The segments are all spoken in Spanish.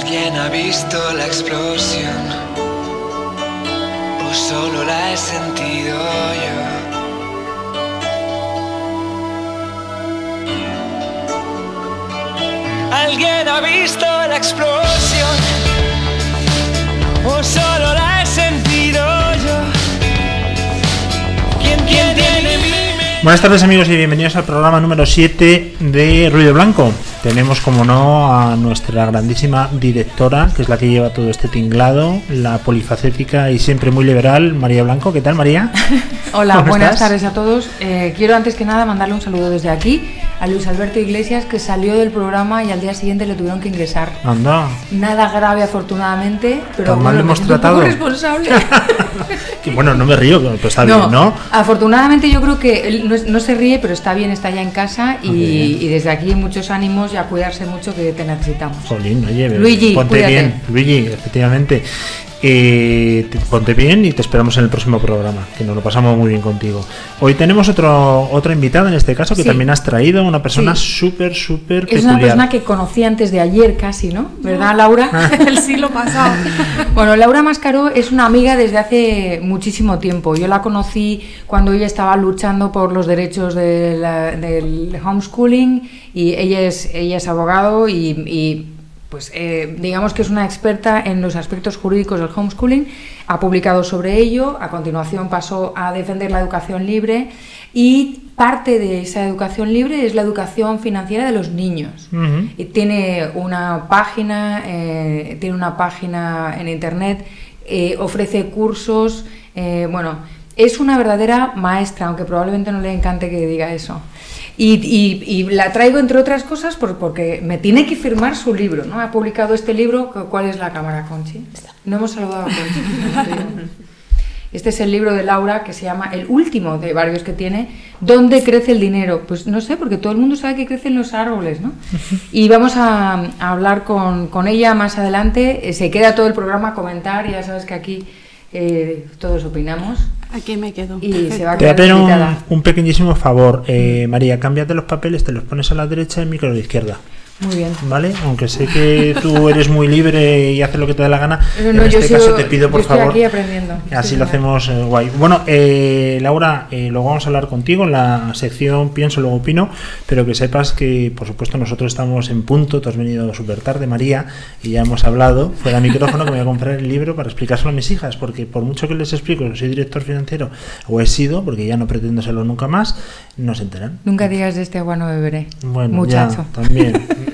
¿Alguien ha visto la explosión? ¿O solo la he sentido yo? ¿Alguien ha visto la explosión? ¿O solo la he sentido yo? ¿Quién, quién tiene? Buenas tardes amigos y bienvenidos al programa número 7 de Ruido Blanco. Tenemos como no a nuestra grandísima directora, que es la que lleva todo este tinglado, la polifacética y siempre muy liberal, María Blanco. ¿Qué tal María? Hola, ¿Cómo buenas estás? tardes a todos. Eh, quiero antes que nada mandarle un saludo desde aquí a Luis Alberto Iglesias, que salió del programa y al día siguiente le tuvieron que ingresar. Anda. Nada grave, afortunadamente, pero ¿Tan mal le hemos tratado? responsable. Que bueno, no me río, pero está bien, ¿no? Afortunadamente yo creo que él no, se ríe, pero está bien, está ya en casa y desde aquí muchos ánimos y a cuidarse mucho que te necesitamos. Jolín, oye, Luigi, ponte cuídate. bien, Luigi, efectivamente. Te- ponte bien y te esperamos en el próximo programa, que nos lo pasamos muy bien contigo. Hoy tenemos otro otro invitado en este caso que Sí. también has traído, una persona Sí. súper, súper Es una peculiar. persona que conocí antes de ayer casi, ¿no? ¿Verdad, Laura? el siglo pasado. Bueno, Laura Mascaró es una amiga desde hace muchísimo tiempo. Yo la conocí cuando ella estaba luchando por los derechos de la- del homeschooling y ella es, ella es abogado y, y, pues eh, digamos que es una experta en los aspectos jurídicos del homeschooling. Ha publicado sobre ello, a continuación pasó a defender la educación libre y parte de esa educación libre es la educación financiera de los niños. Y tiene una página, eh, tiene una página en internet, eh, ofrece cursos, eh, bueno, es una verdadera maestra, aunque probablemente no le encante que diga eso. Y, y- y la traigo entre otras cosas por- porque me tiene que firmar su libro, ¿no? Ha publicado este libro, ¿cuál es la cámara, Conchi? No hemos saludado a Conchi. Este es el libro de Laura que se llama el último de varios que tiene, ¿Dónde crece el dinero? Pues no sé, porque todo el mundo sabe que crecen los árboles, ¿no? Y vamos a, a hablar con, con ella más adelante. Eh, Se queda todo el programa a comentar, ya sabes que aquí eh, todos opinamos. Aquí me quedo. Y se va a Te voy a quedar pedir un, pequeñísimo favor, eh, María, cámbiate los papeles, te los pones a la derecha y el micro a la izquierda, Muy bien. ¿vale? Aunque sé que tú eres muy libre y haces lo que te da la gana, en no, este sigo- caso te pido por yo estoy favor aquí aprendiendo. Así lo hacemos eh, guay. Bueno, eh, Laura, eh, luego vamos a hablar contigo en la sección Pienso, luego opino, pero que sepas que, por supuesto, nosotros estamos en punto. Tú has venido súper tarde, María, y ya hemos hablado fuera de micrófono que me voy a comprar el libro para explicárselo a mis hijas, porque por mucho que les explico que soy director financiero, o he sido, porque ya no pretendo serlo nunca más, no se enteran. Nunca digas de este agua no beberé. Bueno, Muchacho. ya, también.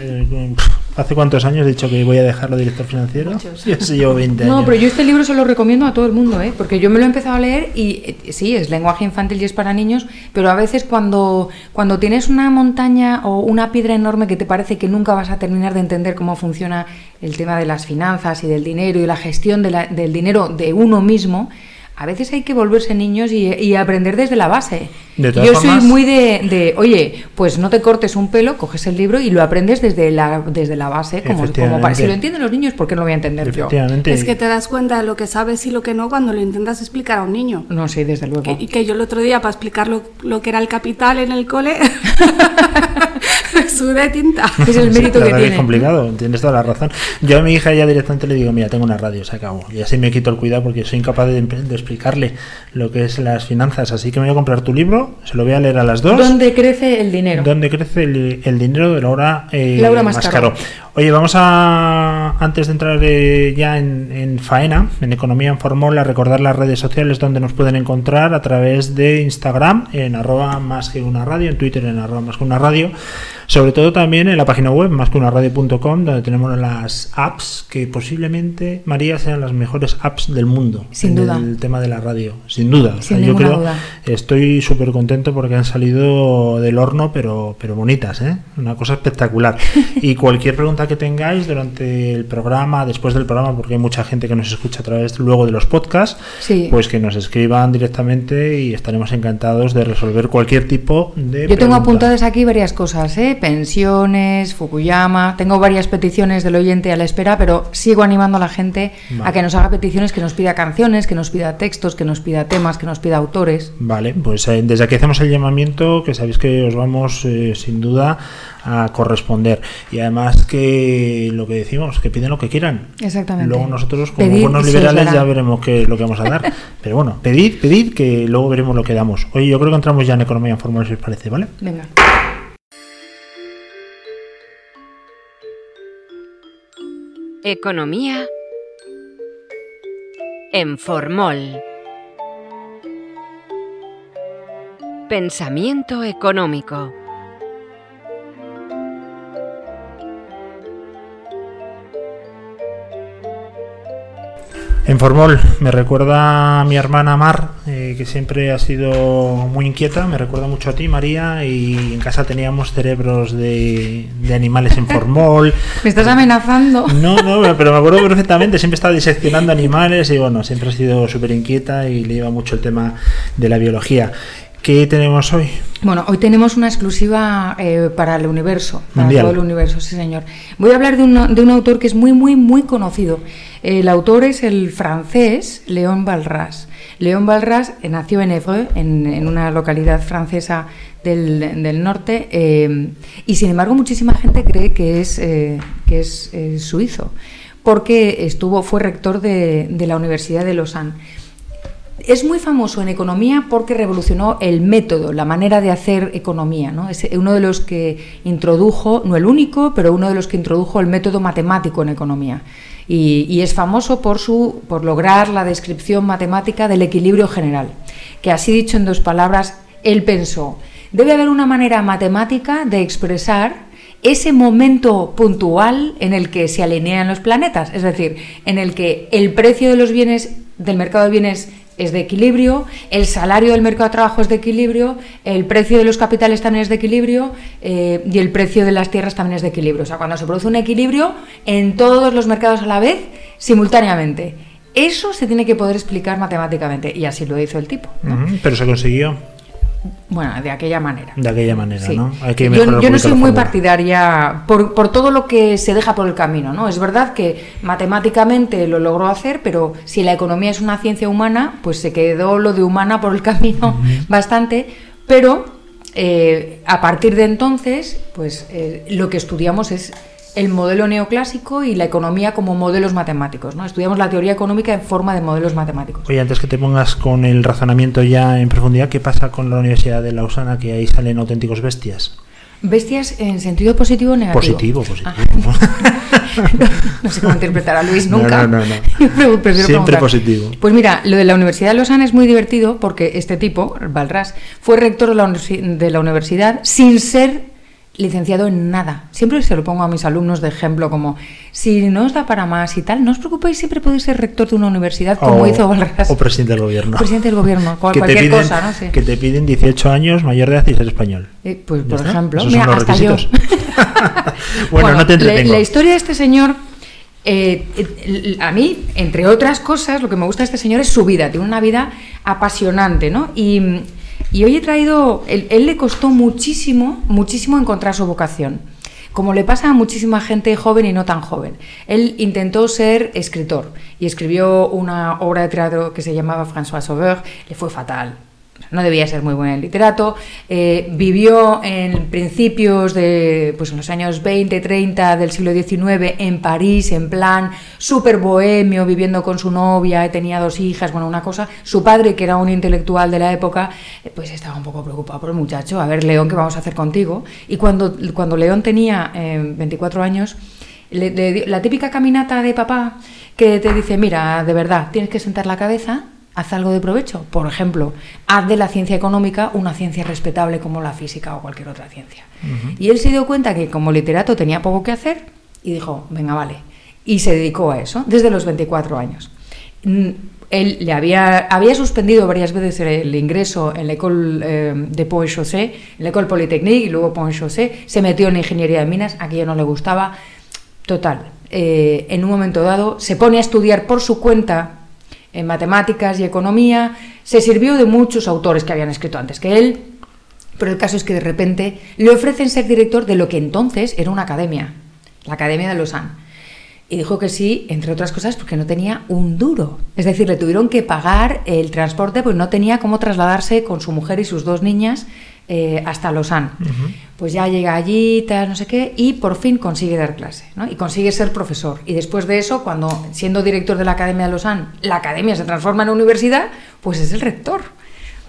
¿Hace cuántos años he dicho que voy a dejarlo director financiero? Muchos. Yo sí llevo 20 años. No, pero yo este libro se lo recomiendo a todo el mundo, ¿eh? porque yo me lo he empezado a leer y eh, sí, es lenguaje infantil y es para niños, pero a veces cuando, cuando tienes una montaña o una piedra enorme que te parece que nunca vas a terminar de entender cómo funciona el tema de las finanzas y del dinero y la gestión de la- del dinero de uno mismo, a veces hay que volverse niños y, y aprender desde la base. De todas Yo formas- soy muy de, de, oye, pues no te cortes un pelo, coges el libro y lo aprendes desde la, desde la base, como, como para, si lo entienden los niños, ¿por qué no lo voy a entender yo? Es que te das cuenta de lo que sabes y lo que no cuando lo intentas explicar a un niño. No, sí, desde luego. Que- y que yo el otro día, para explicar lo, lo que era el capital en el cole, me sudé tinta. Es el Sí, mérito la que tiene. es complicado, tienes toda la razón. Yo a mi hija ya directamente le digo, mira, tengo una radio, se acabó. Y así me quito el cuidado porque soy incapaz de, de explicarle lo que es las finanzas. Así que me voy a comprar tu libro, se lo voy a leer a las dos. ¿Dónde crece el dinero? ¿Dónde crece el, el dinero de Laura, eh, Laura Mascaró. Oye, vamos a, antes de entrar eh, ya en, en faena, en Economía en Formol, a recordar las redes sociales donde nos pueden encontrar a través de Instagram, en arroba más que una radio, en Twitter en arroba más que una radio, sobre todo también en la página web más que una radio.com, donde tenemos las apps que posiblemente, María, sean las mejores apps del mundo. Sin en duda. El tema de la radio, sin duda. O Sin sea, yo creo, duda. Estoy súper contento porque han salido del horno, pero, pero bonitas, ¿eh? Una cosa espectacular. Y cualquier pregunta que tengáis durante el programa, después del programa, porque hay mucha gente que nos escucha a través luego de los podcasts, Sí. pues que nos escriban directamente y estaremos encantados de resolver cualquier tipo de Yo tengo apuntadas aquí varias cosas, ¿eh? Pe- dimensiones, Fukuyama. Tengo varias peticiones del oyente a la espera, pero sigo animando a la gente Vale. a que nos haga peticiones, que nos pida canciones, que nos pida textos, que nos pida temas, que nos pida autores. Vale, pues eh, desde aquí hacemos el llamamiento, que sabéis que os vamos eh, sin duda a corresponder. Y además que lo que decimos, que piden lo que quieran. Exactamente. Luego nosotros, como Pedid buenos liberales, ya veremos qué es lo que vamos a dar. Pero bueno, pedid, pedid, que luego veremos lo que damos. Oye, yo creo que entramos ya en economía informal, si os parece, ¿vale? Venga. Economía en Formol. Pensamiento económico. En Formol me recuerda a mi hermana Mar, eh, que siempre ha sido muy inquieta, me recuerda mucho a ti, María, y en casa teníamos cerebros de, de animales en Formol. ¿Me estás amenazando? No, no, pero me acuerdo perfectamente, siempre estaba diseccionando animales y bueno, siempre ha sido súper inquieta y le iba mucho el tema de la biología. ¿Qué tenemos hoy? Bueno, hoy tenemos una exclusiva eh, para el universo, para Mundial. todo el universo, sí señor. Voy a hablar de, un- de un autor que es muy, muy, muy conocido. El autor es el francés Léon Balras. Léon Balras eh, nació en Évreux, en, en una localidad francesa del, del norte, eh, y sin embargo muchísima gente cree que es, eh, que es suizo, porque estuvo, fue rector de, de la Universidad de Lausanne. Es muy famoso en economía porque revolucionó el método, la manera de hacer economía. ¿no? Es uno de los que introdujo, no el único, pero uno de los que introdujo el método matemático en economía. Y, y es famoso por, su, por lograr la descripción matemática del equilibrio general, que así dicho en dos palabras, él pensó, debe haber una manera matemática de expresar ese momento puntual en el que se alinean los planetas, es decir, en el que el precio de los bienes del mercado de bienes es de equilibrio, el salario del mercado de trabajo es de equilibrio, el precio de los capitales también es de equilibrio eh, y el precio de las tierras también es de equilibrio. O sea, cuando se produce un equilibrio en todos los mercados a la vez, simultáneamente. Eso se tiene que poder explicar matemáticamente y así lo hizo el tipo. Pero se consiguió Bueno, de aquella manera. de aquella manera, Sí. ¿no? Hay que yo, yo no soy muy partidaria por, por todo lo que se deja por el camino, ¿no? Es verdad que matemáticamente lo logró hacer, pero si la economía es una ciencia humana, pues se quedó lo de humana por el camino bastante, pero eh, a partir de entonces, pues eh, lo que estudiamos es el modelo neoclásico y la economía como modelos matemáticos, ¿no? Estudiamos la teoría económica en forma de modelos matemáticos. Oye, antes que te pongas con el razonamiento ya en profundidad, ¿qué pasa con la Universidad de Lausana? Que ahí salen auténticos bestias. Bestias en sentido positivo o negativo. Positivo, positivo. no, no sé cómo interpretar a Luis No, nunca. no, no, no. Prefiero Siempre preguntar. positivo. Pues mira, lo de la Universidad de Lausanne es muy divertido porque este tipo, Balras, fue rector de la, universi- de la universidad sin ser licenciado en nada. Siempre se lo pongo a mis alumnos de ejemplo como, si no os da para más y tal, no os preocupéis, siempre podéis ser rector de una universidad como o, hizo Balras. o presidente del gobierno. Presidente del gobierno, cual- cualquier piden, cosa, no sé. Que te piden 18 años, mayor de edad y ser español. Eh, pues ¿Ya por está? ejemplo, Esos mira, son los hasta yo. requisitos. bueno, no te la, entretengo. la historia de este señor, eh, eh, a mí, entre otras cosas, lo que me gusta de este señor es su vida. Tiene una vida apasionante, ¿no? Y, y hoy he traído, él, le costó muchísimo, muchísimo encontrar su vocación. Como le pasa a muchísima gente joven y no tan joven. Él intentó ser escritor y escribió una obra de teatro que se llamaba François Sauveur. Le fue fatal, no debía ser muy buen literato, eh, vivió en principios de, pues en los años 20, 30 del siglo XIX en París, en plan súper bohemio, viviendo con su novia, tenía dos hijas, bueno, una cosa. Su padre, que era un intelectual de la época, eh, pues estaba un poco preocupado por el muchacho, a ver, León, ¿qué vamos a hacer contigo? Y cuando, cuando León tenía eh, 24 años, la típica caminata de papá que te dice, mira, de verdad, tienes que sentar la cabeza, haz algo de provecho. Por ejemplo, haz de la ciencia económica una ciencia respetable como la física o cualquier otra ciencia. Y él se dio cuenta que como literato tenía poco que hacer y dijo, venga, vale. Y se dedicó a eso desde los 24 años. Mm, Él le había, había suspendido varias veces el ingreso en la École eh, de Pont-Chaussée, en la École Polytechnique y luego Pont-Chaussée. Se metió en ingeniería de minas, aquello no le gustaba. Total, eh, en un momento dado se pone a estudiar por su cuenta en matemáticas y economía, se sirvió de muchos autores que habían escrito antes que él, Pero el caso es que de repente le ofrecen ser director de lo que entonces era una academia, la Academia de Lausanne. Y dijo que sí, entre otras cosas, porque no tenía un duro. Es decir, le tuvieron que pagar el transporte, pues no tenía cómo trasladarse con su mujer y sus dos niñas eh, hasta Lausanne. Pues ya llega allí, tal, no sé qué, y por fin consigue dar clase, ¿no? Y consigue ser profesor. Y después de eso, cuando siendo director de la Academia de Lausanne, la academia se transforma en universidad, pues es el rector.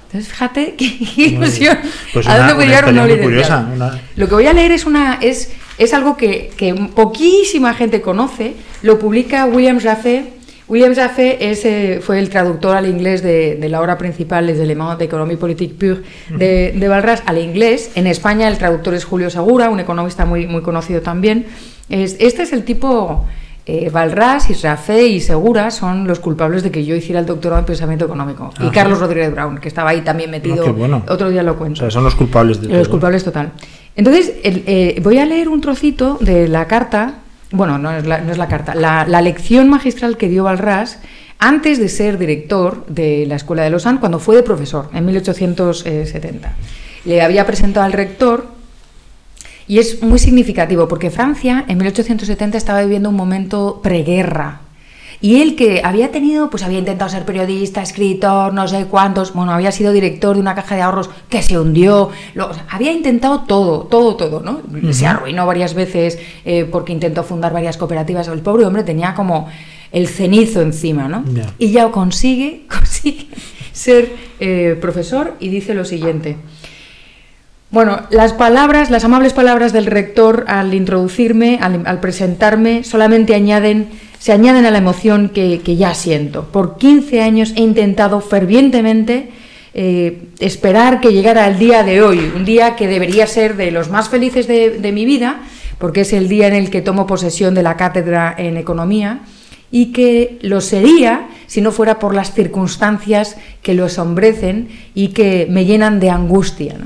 Entonces, fíjate qué ilusión. Pues ¿A dónde llegar curiosa, una- Lo que voy a leer es una es, es algo que, que poquísima gente conoce. Lo publica William Jaffe. William Jaffe es, eh, fue el traductor al inglés de, de la obra principal Les éléments d'économie politique pure de, de Balras al inglés. En España el traductor es Julio Segura, un economista muy, muy conocido también. Es- este es el tipo... Eh, Balras y Jaffe y Segura son los culpables de que yo hiciera el doctorado en pensamiento económico. Y Ajá. Carlos Rodríguez Brown, que estaba ahí también metido. Ah, qué bueno. Otro día lo O cuento. sea, son los culpables de Los todo. culpables total. Entonces, el- eh, voy a leer un trocito de la carta, bueno, no es la, no es la carta, la, la lección magistral que dio Balras antes de ser director de la Escuela de Lausanne, cuando fue de profesor, en 1870. Le había presentado al rector y es muy significativo porque Francia en 1870 estaba viviendo un momento preguerra. Y él que había tenido, pues había intentado ser periodista, escritor, no sé cuántos, bueno, había sido director de una caja de ahorros que se hundió, lo- o sea, había intentado todo, todo, todo, ¿no? Se arruinó varias veces eh, porque intentó fundar varias cooperativas. El pobre hombre tenía como el cenizo encima, ¿no? Y ya consigue, consigue ser eh, profesor y dice lo siguiente. Bueno, las palabras, las amables palabras del rector al introducirme, al, al presentarme, solamente añaden, se añaden a la emoción que, ya siento. Por 15 años he intentado fervientemente eh, esperar que llegara el día de hoy, un día que debería ser de los más felices de, mi vida, porque es el día en el que tomo posesión de la cátedra en economía y que lo sería si no fuera por las circunstancias que lo asombrecen y que me llenan de angustia.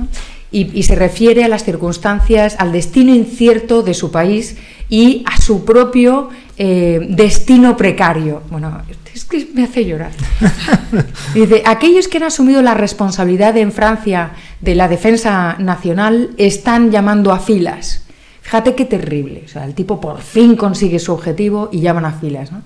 Y, y se refiere a las circunstancias, al destino incierto de su país y a su propio eh, destino precario. Bueno, es que me hace llorar. Dice, aquellos que han asumido la responsabilidad en Francia de la defensa nacional están llamando a filas. Fíjate qué terrible. O sea, el tipo por fin consigue su objetivo y llaman a filas. ¿no?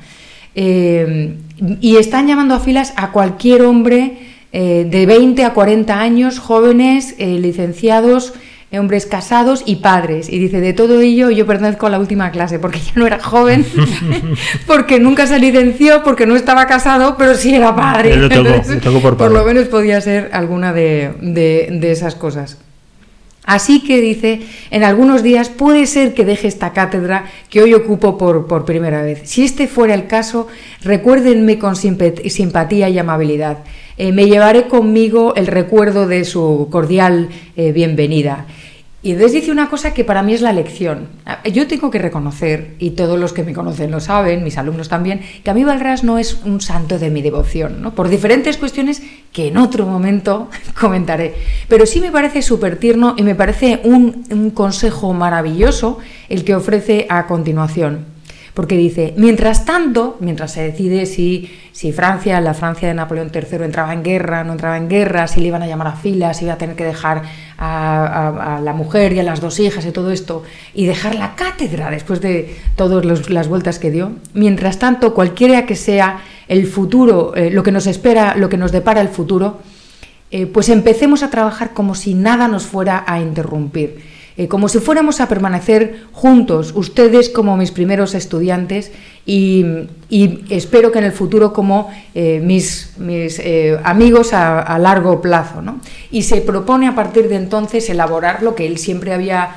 Eh, y están llamando a filas a cualquier hombre eh, de 20 a 40 años, jóvenes, eh, licenciados, eh, hombres casados y padres. Y dice, de todo ello yo pertenezco a la última clase, porque ya no era joven, porque nunca se licenció, porque no estaba casado, pero sí era padre. Entonces, tocó por padre. lo menos podía ser alguna de, de- de esas cosas. Así que dice, en algunos días puede ser que deje esta cátedra que hoy ocupo por, por primera vez. Si este fuera el caso, recuérdenme con simpatía y amabilidad. Eh, me llevaré conmigo el recuerdo de su cordial eh, bienvenida. Y entonces dice una cosa que para mí es la lección. Yo tengo que reconocer, y todos los que me conocen lo saben, mis alumnos también, que a mí Balras no es un santo de mi devoción, ¿no? por diferentes cuestiones que en otro momento comentaré. Pero sí me parece súper tierno y me parece un consejo maravilloso el que ofrece a continuación. Porque dice, mientras tanto, mientras se decide si, si Francia, la Francia de Napoleón III, entraba en guerra, no entraba en guerra, si le iban a llamar a filas, si iba a tener que dejar a, la mujer y a las dos hijas y todo esto, y dejar la cátedra después de todas las vueltas que dio, mientras tanto, cualquiera que sea el futuro, eh, lo que nos espera, lo que nos depara el futuro, eh, pues empecemos a trabajar como si nada nos fuera a interrumpir, eh, como si fuéramos a permanecer juntos, ustedes como mis primeros estudiantes y, espero que en el futuro como eh, mis, eh, amigos a, a largo plazo. ¿no? Y se propone a partir de entonces elaborar lo que él siempre había,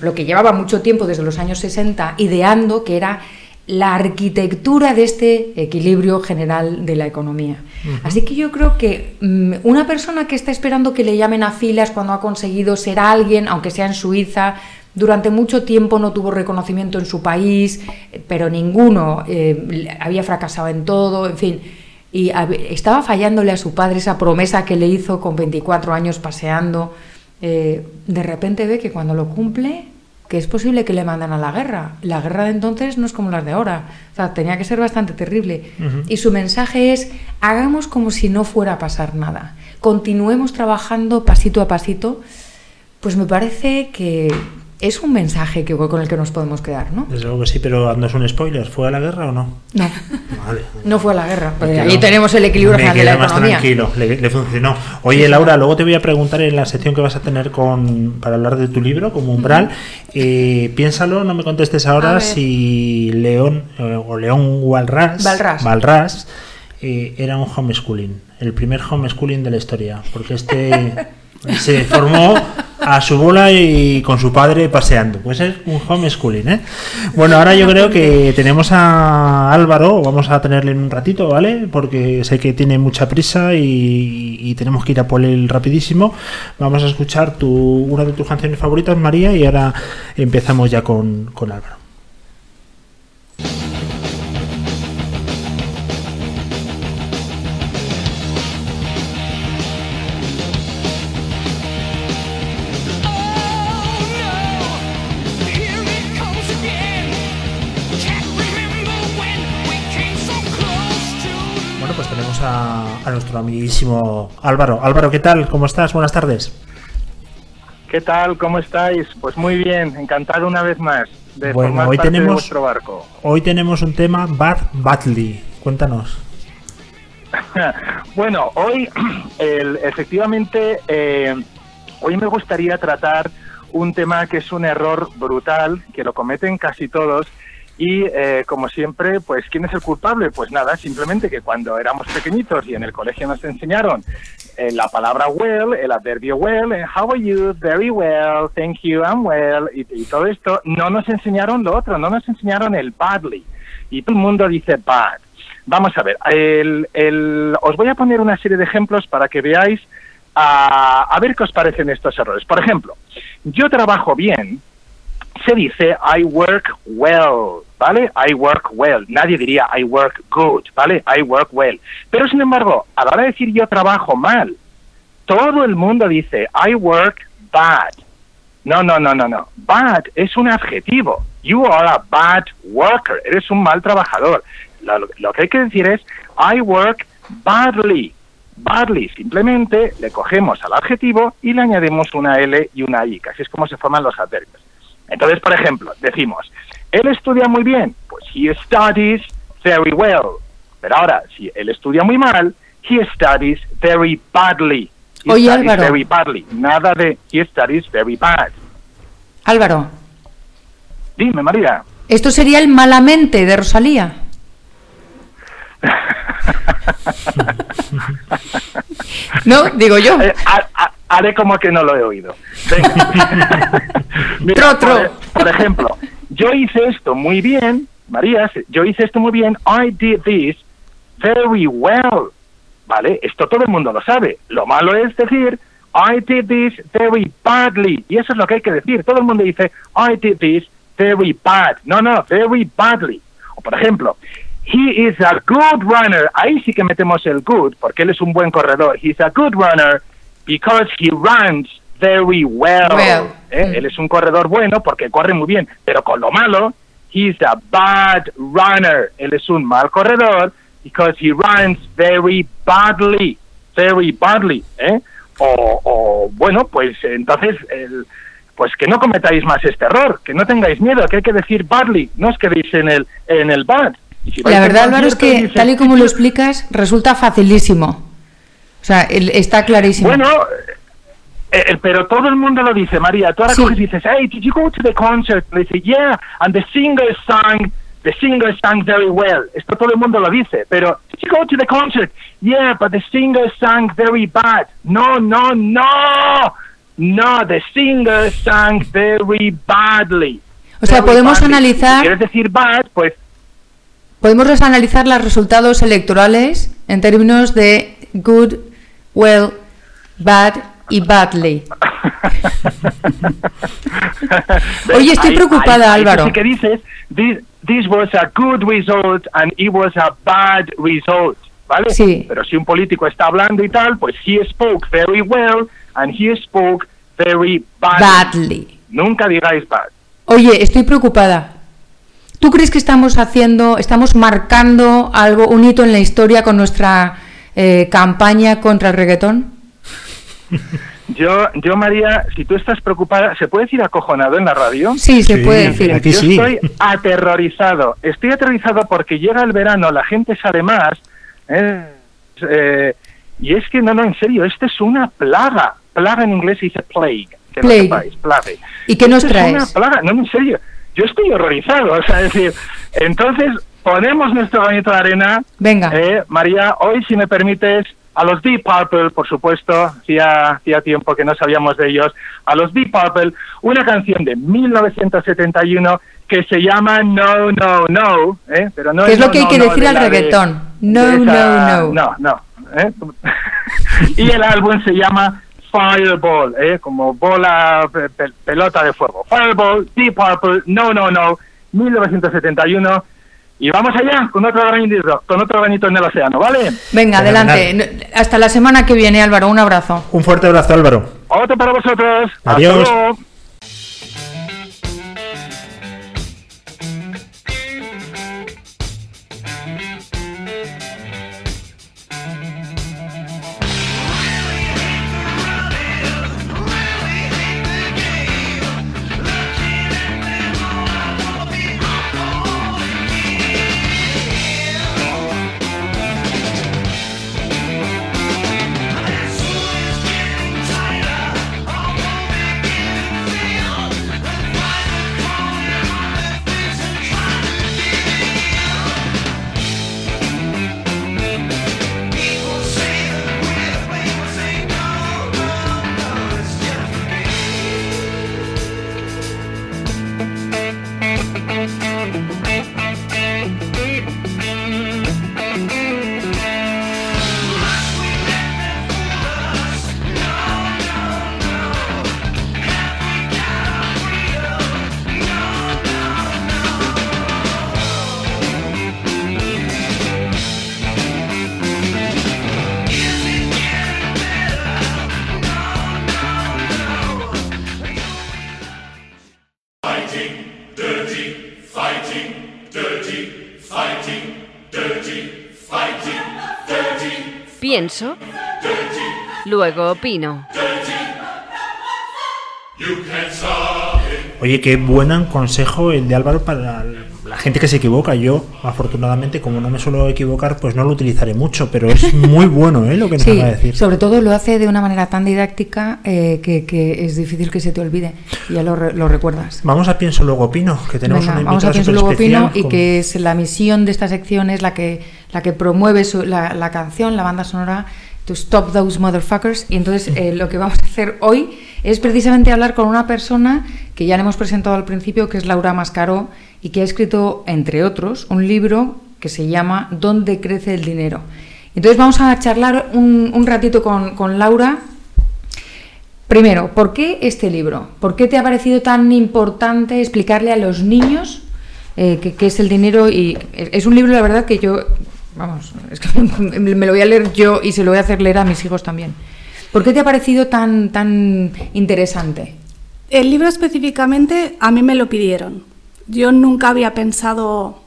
lo que llevaba mucho tiempo desde los años 60 ideando, que era la arquitectura de este equilibrio general de la economía. Así que yo creo que mm, una persona que está esperando que le llamen a filas cuando ha conseguido ser alguien, aunque sea en Suiza, durante mucho tiempo no tuvo reconocimiento en su país, pero ninguno eh, había fracasado en todo, en fin. Y estaba fallándole a su padre esa promesa que le hizo con 24 años paseando. eh, de repente ve que cuando lo cumple, que es posible que le mandan a la guerra. La guerra de entonces no es como las de ahora. O sea, tenía que ser bastante terrible. Y su mensaje es, hagamos como si no fuera a pasar nada. continuemos trabajando pasito a pasito, pues me parece que es un mensaje que, con el que nos podemos quedar, ¿no? Desde luego que sí, pero no es un spoiler. ¿Fue a la guerra o no? No, Vale. no fue a la guerra. Pues ahí tenemos el equilibrio me de la más economía. tranquilo, le, le funcionó. Oye, Laura, luego te voy a preguntar en la sección que vas a tener con para hablar de tu libro, como umbral. eh, piénsalo, no me contestes ahora si León eh, o León Walras, Balrás. Balrás, eh, era un homeschooling, el primer homeschooling de la historia, porque este se formó a su bola y con su padre paseando. Pues es un homeschooling, ¿eh? Bueno, ahora yo creo que tenemos a Álvaro, vamos a tenerle en un ratito, ¿vale? Porque sé que tiene mucha prisa y, y tenemos que ir a por él rapidísimo. Vamos a escuchar tu, una de tus canciones favoritas, María, y ahora empezamos ya con, con Álvaro. Amiguísimo Álvaro. Álvaro, ¿qué tal? ¿Cómo estás? Buenas tardes. ¿Qué tal? ¿Cómo estáis? Pues muy bien, encantado una vez más de Bueno, formar hoy parte de tenemos- vuestro barco. Hoy tenemos un tema Bad Badly. Cuéntanos. bueno, hoy el- efectivamente eh, hoy me gustaría tratar un tema que es un error brutal que lo cometen casi todos y eh, como siempre, pues ¿quién es el culpable? Pues nada, simplemente que cuando éramos pequeñitos y en el colegio nos enseñaron eh, la palabra well, el adverbio well, eh, how are you, very well, thank you, I'm well y, y todo esto, no nos enseñaron lo otro, no nos enseñaron el badly y todo el mundo dice bad. Vamos a ver, el, el- os voy a poner una serie de ejemplos para que veáis a, a ver qué os parecen estos errores. Por ejemplo, yo trabajo bien, se dice I work well, ¿vale? I work well. Nadie diría I work good, ¿vale? I work well. Pero sin embargo, a la hora de decir yo trabajo mal, todo el mundo dice I work bad. No, no, no, no, no. Bad es un adjetivo. You are a bad worker. Eres un mal trabajador. Lo, lo que hay que decir es I work badly. Badly. Simplemente le cogemos al adjetivo y le añadimos una L y una I, así es como se forman los adverbios. Entonces, por ejemplo, decimos, él estudia muy bien, pues he studies very well. Pero ahora, si él estudia muy mal, he studies very badly. He Oye, studies Álvaro. very badly. Nada de he studies very bad. Álvaro, Dime, María. esto sería el malamente de Rosalía. no, digo yo. Eh, ha- ha- haré como que no lo he oído. Venga. Por, por ejemplo, yo hice esto muy bien, María, yo hice esto muy bien. I did this very well. ¿Vale? Esto todo el mundo lo sabe. Lo malo es decir, I did this very badly. Y eso es lo que hay que decir. Todo el mundo dice, I did this very bad. No, no, very badly. O por ejemplo, he is a good runner. Ahí sí que metemos el good, porque él es un buen corredor. He's a good runner because he runs very well. Well. ¿Eh? Mm. Él es un corredor bueno porque corre muy bien. Pero con lo malo, he's a bad runner. Él es un mal corredor because he runs very badly. Very badly. ¿eh? O, o, bueno, pues entonces, el, pues que no cometáis más este error, que no tengáis miedo, que hay que decir badly, no os quedéis en el, en el bad. Si La verdad, Álvaro, es que dices, tal y como lo explicas, resulta facilísimo. O sea, el- está clarísimo. Bueno, eh, eh, pero todo el mundo lo dice, María. Tú ahora Sí. coges y dices, hey, did you go to the concert? Le dice, yeah, and the singer sang, the singer sang very well. Esto todo el mundo lo dice, pero, did you go to the concert? Yeah, but the singer sang very bad. No, no, no, no, the singer sang very badly. O sea, Very podemos badly. analizar- Si quieres decir bad, pues Podemos analizar los resultados electorales en términos de good, well, bad y badly. Oye, estoy preocupada, ahí- ahí Álvaro. que dices, this, this was a good result and it was a bad result, ¿vale? Sí. Pero si un político está hablando y tal, pues he spoke very well and he spoke very badly. Badly. Nunca digáis bad. Oye, estoy preocupada. ¿Tú crees que estamos haciendo, estamos marcando algo, un hito en la historia con nuestra eh, campaña contra el reggaetón? Yo, yo María, si tú estás preocupada, ¿se puede decir acojonado en la radio? Sí, se Sí, puede decir. aquí Yo sí. estoy aterrorizado. Estoy aterrorizado porque llega el verano, la gente sale más. eh, eh, y es que, no, no, en serio, esto es una plaga. Plaga en inglés se dice plague. Que Plague. no sepáis, plague. ¿Y qué nos Esto Es una traes? plaga, no, en serio. Yo estoy horrorizado. O sea, es decir, entonces ponemos nuestro granito de arena. Venga. Eh, María, hoy, si me permites, a los Deep Purple, por supuesto, hacía, hacía tiempo que no sabíamos de ellos, a los Deep Purple, una canción de 1971 que se llama No, No, No, ¿eh? pero no ¿Qué es lo no, que hay no, que no decir de al de- reggaetón? No, de esa- no, no. No, no. ¿eh? y el álbum se llama Fireball, ¿eh? como bola, pe- pe- pelota de fuego. Fireball, Deep Purple, No, No, No, 1971. Y vamos allá con otro granito, con otro granito en el océano, ¿vale? Venga, adelante. Hasta la semana que viene, Álvaro. Un abrazo. Un fuerte abrazo, Álvaro. Otro para vosotros. Hasta Adiós. luego. Pienso, luego opino. Oye, qué buen consejo el de Álvaro para gente que se equivoca. Yo, afortunadamente, como no me suelo equivocar, pues no lo utilizaré mucho, pero es muy bueno ¿eh? lo que nos Sí, acaba de decir. sobre todo lo hace de una manera tan didáctica eh, que, que es difícil que se te olvide. Ya lo, lo recuerdas. Vamos a Pienso Luego Opino, que tenemos Venga, una vamos a Pienso Luego Opino y con- que es la misión de esta sección es la que, la que promueve su- la, la canción, la banda sonora To Stop Those Motherfuckers. Y entonces eh, lo que vamos a hacer hoy es precisamente hablar con una persona que ya le hemos presentado al principio, que es Laura Mascaró, y que ha escrito, entre otros, un libro que se llama ¿Dónde crece el dinero? Entonces vamos a charlar un, ratito con, Laura Primero, ¿por qué este libro? ¿Por qué te ha parecido tan importante explicarle a los niños eh, qué es el dinero? Y es es un libro, la verdad, que yo, vamos, es que me lo voy a leer yo y se lo voy a hacer leer a mis hijos también. ¿Por qué te ha parecido tan, tan interesante? El libro específicamente a mí me lo pidieron. Yo nunca había pensado,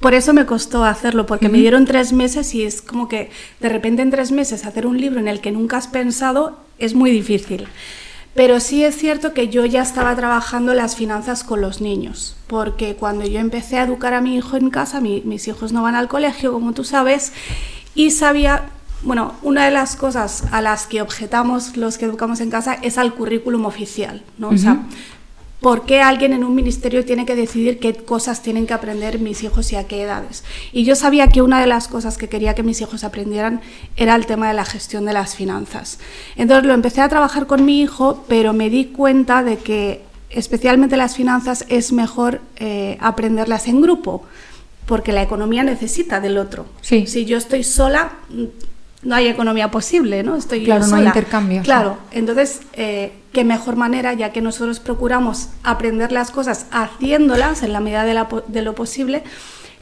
por eso me costó hacerlo, porque me dieron tres meses y es como que de repente en tres meses hacer un libro en el que nunca has pensado es muy difícil. Pero sí es cierto que yo ya estaba trabajando las finanzas con los niños, porque cuando yo empecé a educar a mi hijo en casa, mi- mis hijos no van al colegio, como tú sabes, y sabía, bueno, una de las cosas a las que objetamos los que educamos en casa es al currículum oficial, ¿no? O sea. ¿Por qué alguien en un ministerio tiene que decidir qué cosas tienen que aprender mis hijos y a qué edades? Y yo sabía que una de las cosas que quería que mis hijos aprendieran era el tema de la gestión de las finanzas. Entonces lo empecé a trabajar con mi hijo, pero me di cuenta de que especialmente las finanzas es mejor eh, aprenderlas en grupo, porque la economía necesita del otro. Sí. Si yo estoy sola, mm, no hay economía posible, ¿no? Estoy yo Claro, no hay intercambio. Claro, entonces, eh, qué mejor manera, ya que nosotros procuramos aprender las cosas haciéndolas en la medida de, la de lo posible,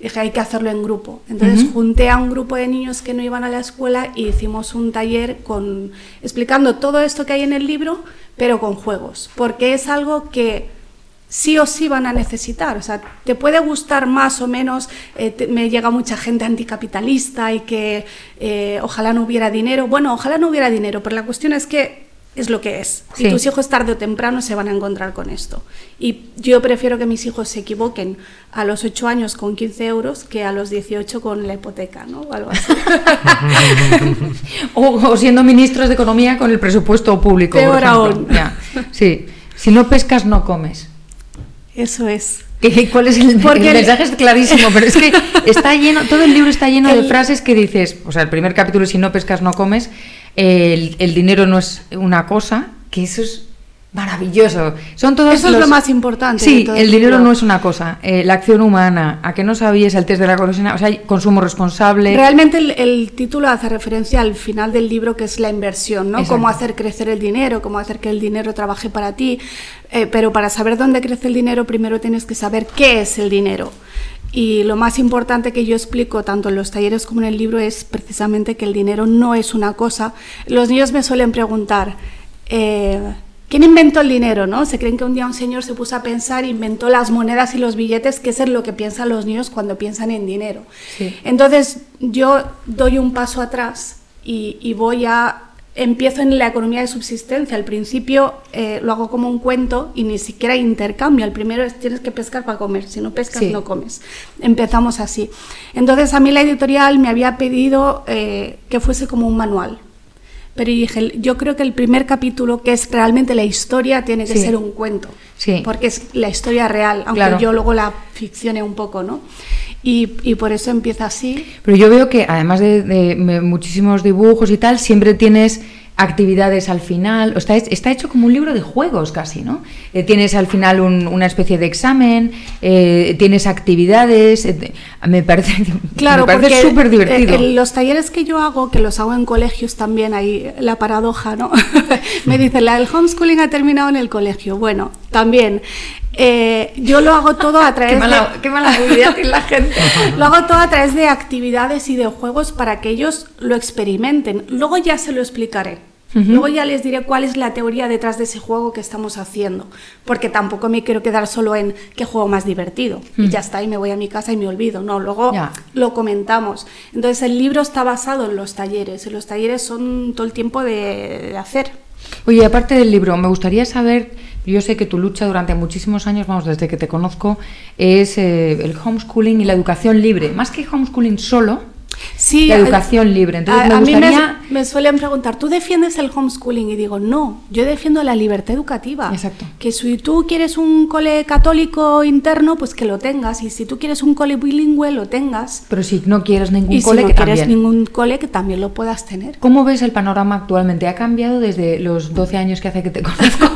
dije, hay que hacerlo en grupo. Entonces, junté a un grupo de niños que no iban a la escuela y hicimos un taller con, explicando todo esto que hay en el libro, pero con juegos, porque es algo que sí o sí van a necesitar. O sea, te puede gustar más o menos, eh, te- me llega mucha gente anticapitalista y que eh, ojalá no hubiera dinero. Bueno, ojalá no hubiera dinero, pero la cuestión es que es lo que es. Sí. Y tus hijos tarde o temprano se van a encontrar con esto. Y yo prefiero que mis hijos se equivoquen a los 8 años con 15 euros que a los 18 con la hipoteca, ¿no? O algo así. O, o siendo ministros de Economía con el presupuesto público. Peor aún. Ya, Sí. Si no pescas, no comes. Eso es. ¿Qué- ¿Cuál es el, Porque el el- mensaje? Es clarísimo, pero es que está lleno, todo el libro está lleno de frases que dices, o sea, el primer capítulo, si no pescas, no comes, el, el dinero no es una cosa, que eso es maravilloso. Son todos Eso es lo más importante Sí, de todo el dinero no es una cosa, eh, la acción humana, a que no sabías el test de la colosina, o sea, hay consumo responsable. Realmente el, el título hace referencia al final del libro que es la inversión, ¿no? Exacto. Cómo hacer crecer el dinero, cómo hacer que el dinero trabaje para ti. Eh, pero para saber dónde crece el dinero, primero tienes que saber qué es el dinero. Y lo más importante que yo explico tanto en los talleres como en el libro es precisamente que el dinero no es una cosa. Los niños me suelen preguntar, eh, ¿quién inventó el dinero? ¿no? Se creen que un día un señor se puso a pensar, inventó las monedas y los billetes, que eso es lo que piensan los niños cuando piensan en dinero. Sí. Entonces yo doy un paso atrás y, y voy a empiezo en la economía de subsistencia. Al principio eh, lo hago como un cuento y ni siquiera intercambio. El primero es tienes que pescar para comer. Si no pescas Sí. no comes. Empezamos así. Entonces a mí la editorial me había pedido eh, que fuese como un manual. Pero dije, yo creo que el primer capítulo, que es realmente la historia, tiene que Sí. ser un cuento. Sí. Porque es la historia real, aunque Claro. yo luego la ficcione un poco, ¿no? Y, y por eso empieza así. Pero yo veo que además de, de muchísimos dibujos y tal, siempre tienes actividades al final. O está, está hecho como un libro de juegos casi, ¿no? Eh, tienes al final un- una especie de examen, eh, tienes actividades. eh, me parece, Claro, me parece súper divertido. eh, en los talleres que yo hago, que los hago en colegios también, hay la paradoja, ¿no? Me dicen, la del homeschooling ha terminado en el colegio. Bueno, también. Eh, yo lo hago todo a través qué, mala, de... qué mala tiene la gente. Lo hago todo a través de actividades y de juegos para que ellos lo experimenten. Luego ya se lo explicaré. Luego ya les diré cuál es la teoría detrás de ese juego que estamos haciendo. Porque tampoco me quiero quedar solo en qué juego más divertido. Y ya está, y me voy a mi casa y me olvido. No, luego lo comentamos. Entonces el libro está basado en los talleres. Y los talleres son todo el tiempo de, de hacer. Oye, aparte del libro, me gustaría saber, yo sé que tu lucha durante muchísimos años, vamos, desde que te conozco, es eh, el homeschooling y la educación libre. Más que homeschooling solo, Sí, la a- educación libre. Entonces a, me a mí gustaría... me, me suelen preguntar, ¿tú defiendes el homeschooling? Y digo, no, yo defiendo la libertad educativa. Exacto. Que si tú quieres un cole católico interno, pues que lo tengas. Y si tú quieres un cole bilingüe, lo tengas. Pero si no quieres ningún Y si cole, no que quieres también. ningún cole, que también lo puedas tener. ¿Cómo ves el panorama actualmente? ¿Ha cambiado desde los 12 años que hace que te conozco?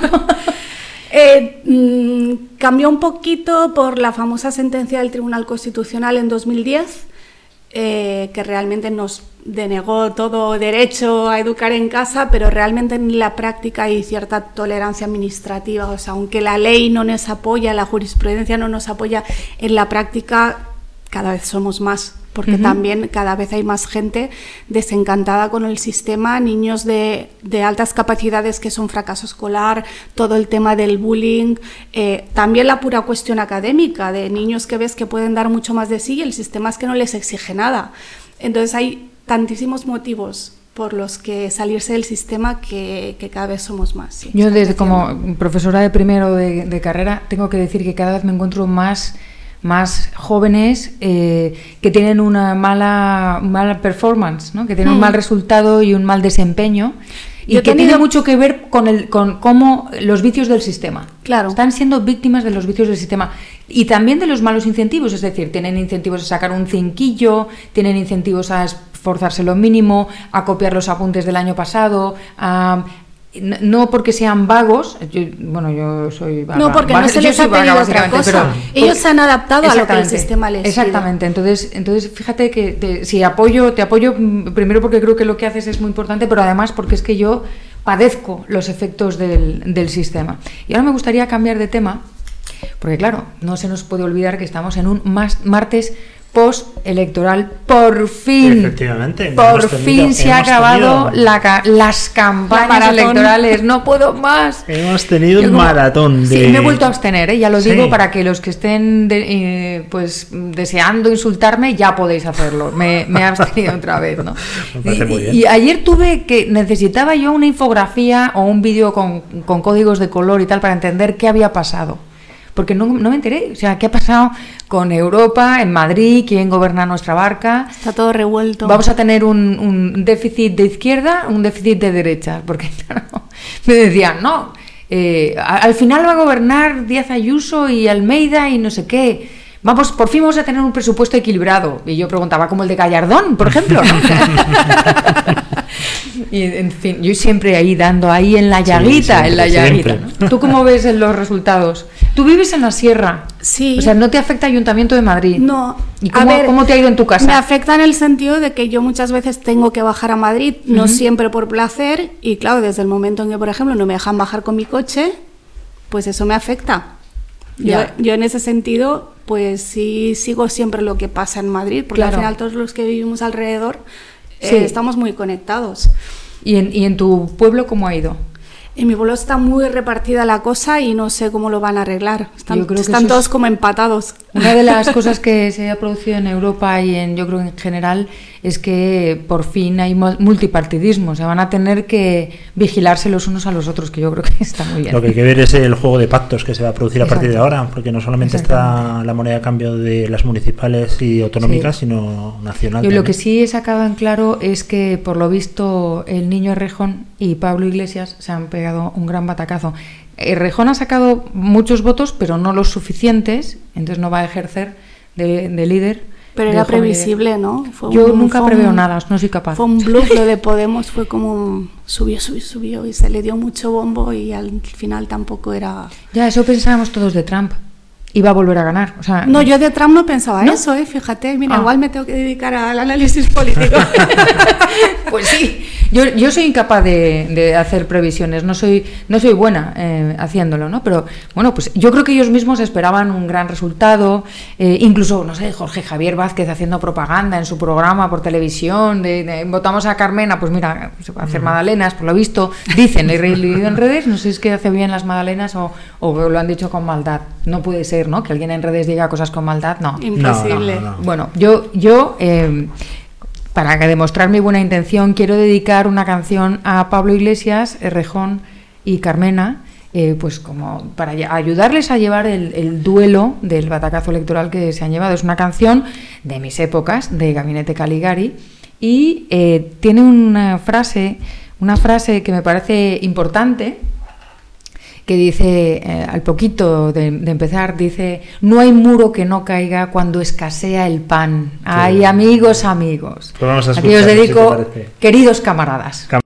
Eh, mm, cambió un poquito por la famosa sentencia del Tribunal Constitucional en 2010, eh, que realmente nos denegó todo derecho a educar en casa, pero realmente en la práctica hay cierta tolerancia administrativa. O sea, aunque la ley no nos apoya, la jurisprudencia no nos apoya, en la práctica cada vez somos más, porque Ujú. también cada vez hay más gente desencantada con el sistema, niños de, de altas capacidades que son fracaso escolar, todo el tema del bullying, eh, también la pura cuestión académica de niños que ves que pueden dar mucho más de sí y el sistema es que no les exige nada. Entonces hay tantísimos motivos por los que salirse del sistema que, que cada vez somos más. sí, Yo desde como profesora de primero de, de carrera tengo que decir que cada vez me encuentro más más jóvenes eh, que tienen una mala, mala performance, ¿no? que tienen un Mm. mal resultado y un mal desempeño y Yo que tiene mucho que ver con, el, con cómo los vicios del sistema. Claro. Están siendo víctimas de los vicios del sistema y también de los malos incentivos, es decir, tienen incentivos a sacar un cinquillo, tienen incentivos a esforzarse lo mínimo, a copiar los apuntes del año pasado, a no porque sean vagos, yo- bueno, yo soy vaga, No, porque no se les ha pedido otra cosa. Ellos se han adaptado a lo que el sistema les. Exactamente, entonces, entonces fíjate que te, si apoyo, te apoyo mm, primero porque creo que lo que haces es muy importante, pero además porque es que yo padezco los efectos del, del sistema. Y ahora me gustaría cambiar de tema, porque claro, no se nos puede olvidar que estamos en un mas- martes postelectoral. Por fin. Efectivamente. Por tenido- fin se ha acabado la ca- las campañas maratón. electorales. No puedo más. Hemos tenido Yo un como- maratón de. Sí, me he vuelto a abstener, ¿eh? ya lo Sí. digo, para que los que estén de- eh, pues deseando insultarme ya podéis hacerlo. Me, me he abstenido otra vez, ¿no? Me parece y, muy bien. y ayer tuve que necesitaba yo una infografía o un vídeo con, con códigos de color y tal para entender qué había pasado. Porque no, no me enteré, o sea, qué ha pasado con Europa, en Madrid, quién gobierna nuestra barca. Está todo revuelto. Vamos a tener un, un déficit de izquierda, un déficit de derecha, porque claro, me decían, no, eh, al final va a gobernar Díaz Ayuso y Almeida y no sé qué. Vamos, por fin vamos a tener un presupuesto equilibrado. Y yo preguntaba, como el de Gallardón, por ejemplo. ¿no? y en fin, yo siempre ahí dando ahí en la Sí, llaguita, en la siempre, llaguita. siempre. ¿no? ¿Tú cómo ves en los resultados? Tú vives en la sierra. Sí. O sea, no te afecta Ayuntamiento de Madrid. No. ¿Y A cómo, ver, cómo te ha ido en tu casa? Me afecta en el sentido de que yo muchas veces tengo que bajar a Madrid, no Ujú. siempre por placer, y claro, desde el momento en que, por ejemplo, no me dejan bajar con mi coche, pues eso me afecta. Yo, yo en ese sentido, pues sí sigo siempre lo que pasa en Madrid, porque Claro. al final todos los que vivimos alrededor eh, Sí. estamos muy conectados. ¿Y en, ¿Y en tu pueblo cómo ha ido? En mi pueblo está muy repartida la cosa y no sé cómo lo van a arreglar. Están, Yo creo que están todos es- como empatados. Una de las cosas que se ha producido en Europa y en yo creo en general es que por fin hay mu- multipartidismo, se van a tener que vigilarse los unos a los otros, que yo creo que está muy bien. Lo que hay que ver es el juego de pactos que se va a producir a partir de ahora, porque no solamente está la moneda a cambio de las municipales y autonómicas, Sí. sino nacional. Yo lo que también. sí he sacado en claro es que por lo visto el niño Errejón y Pablo Iglesias se han pegado un gran batacazo. Errejón ha sacado muchos votos, pero no los suficientes, entonces no va a ejercer de, de líder. Pero de era joven líder. previsible, ¿no? Fue Yo un- nunca preveo nada, no soy capaz. Fue un bluff lo de Podemos, fue como un subió, subió, subió y se le dio mucho bombo y al final tampoco era... Ya, eso pensábamos todos de Trump. Iba a volver a ganar. O sea, No, yo de Trump no pensaba ¿No? eso, ¿eh? Fíjate, mira, Ah. igual me tengo que dedicar al análisis político. Pues sí, yo, yo soy incapaz de, de hacer previsiones, no soy, no soy buena eh, haciéndolo, ¿no? Pero bueno, pues yo creo que ellos mismos esperaban un gran resultado, eh, incluso, no sé, Jorge Javier Vázquez haciendo propaganda en su programa por televisión, de, de, votamos a Carmena, pues mira, se va a hacer magdalenas, por lo visto, dicen, he leído en redes, no sé si es que hace bien las magdalenas o, o lo han dicho con maldad. No puede ser, ¿no? Que alguien en redes diga cosas con maldad, no. Imposible. No, no, no. Bueno, yo, yo eh, para demostrar mi buena intención, quiero dedicar una canción a Pablo Iglesias, Errejón y Carmena, eh, pues como para ayudarles a llevar el, el duelo del batacazo electoral que se han llevado. Es una canción de mis épocas, de Gabinete Caligari, y eh, tiene una frase, una frase que me parece importante, que dice, eh, al poquito de, de empezar, dice, no hay muro que no caiga cuando escasea el pan. Ay, bien. amigos, amigos. Pues vamos a Aquí os dedico, queridos camaradas. Cam-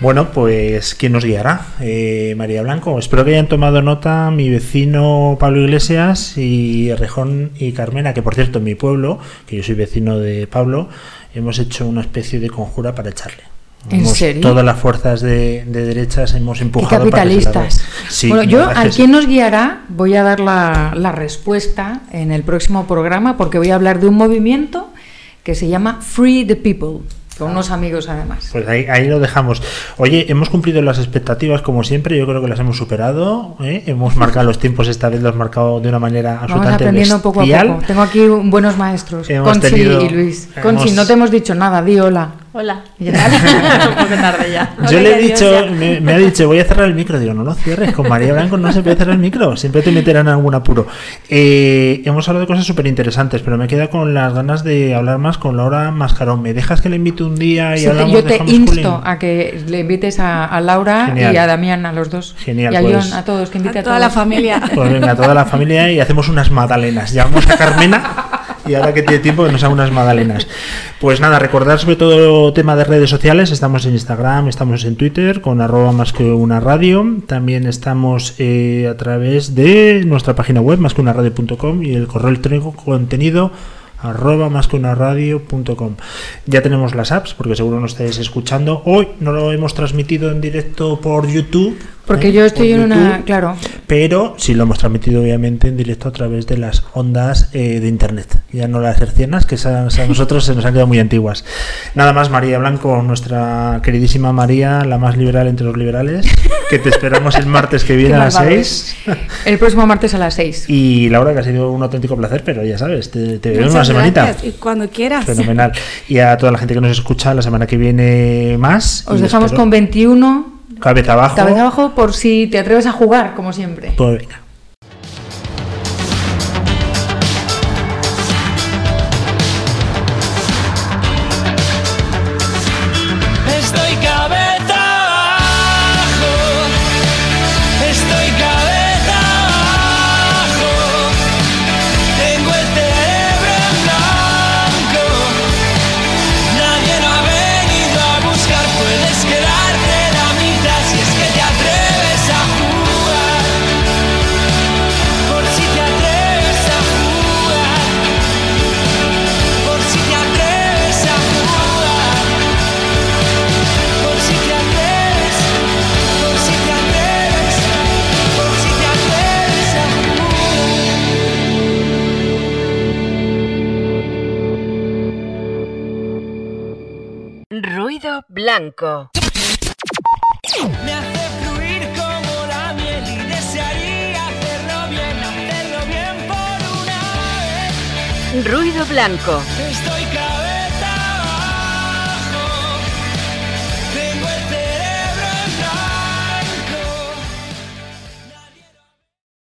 Bueno, pues ¿quién nos guiará? Eh, María Blanco. Espero que hayan tomado nota mi vecino Pablo Iglesias y Rejón y Carmena, que por cierto en mi pueblo, que yo soy vecino de Pablo, hemos hecho una especie de conjura para echarle. ¿En Hemos- serio? Todas las fuerzas de, de derechas hemos Qué empujado capitalistas. Sí, bueno, yo que quién nos guiará voy a dar la, la respuesta en el próximo programa porque voy a hablar de un movimiento que se llama Free the People, con unos amigos además. Pues ahí, ahí lo dejamos. Oye, hemos cumplido las expectativas como siempre, yo creo que las hemos superado. ¿eh? Hemos marcado los tiempos, esta vez los hemos marcado de una manera Vamos absolutamente aprendiendo poco a bestial. poco. Tengo aquí buenos maestros, Hemos Conchi tenido- y Luis. hemos- Conchi, no te hemos dicho nada, di hola. Hola. Ya. Un poco tarde ya. Yo Hola, le he dicho, me, me ha dicho, voy a cerrar el micro. Digo, no lo cierres, con María Blanco no se puede cerrar el micro, siempre te meterán en algún apuro. Eh, hemos hablado de cosas súper interesantes, pero me queda con las ganas de hablar más con Laura Mascarón. ¿Me dejas que le invite un día y Sí, hablamos yo te insto a que le invites a, a Laura Genial. y a Damián, a los dos. Genial, y a pues- John, a todos, que invite a, A toda todos. la familia. Pues venga, toda la familia y hacemos unas magdalenas. Llamamos a Carmena y ahora que tiene tiempo que nos haga unas magdalenas. Pues nada, recordar sobre todo tema de redes sociales. Estamos en Instagram, estamos en Twitter con arroba más que una radio. También estamos eh, a través de nuestra página web más que una radio.com y el correo electrónico contenido arroba más que una radio.com ya tenemos las apps porque seguro nos estáis escuchando hoy no lo hemos transmitido en directo por YouTube Porque ¿eh? yo estoy en una. Claro. pero sí lo hemos transmitido obviamente en directo a través de las ondas eh, de internet, ya no las hercianas, que esas a nosotros se nos han quedado muy antiguas. Nada más, María Blanco, nuestra queridísima María, la más liberal entre los liberales, que te esperamos el martes que viene a las malvado 6. El próximo martes a las 6. Y Laura, que ha sido un auténtico placer, pero ya sabes, te, te veo en una semanita. gracias, Y cuando quieras. Fenomenal. Y a toda la gente que nos escucha, la semana que viene más. Os dejamos espero- con 21. Cabeza abajo. Cabeza abajo por si te atreves a jugar, como siempre. Pues venga. Blanco. Me hace fluir como la miel y desearía hacerlo bien, hacerlo bien por una vez. Ruido blanco.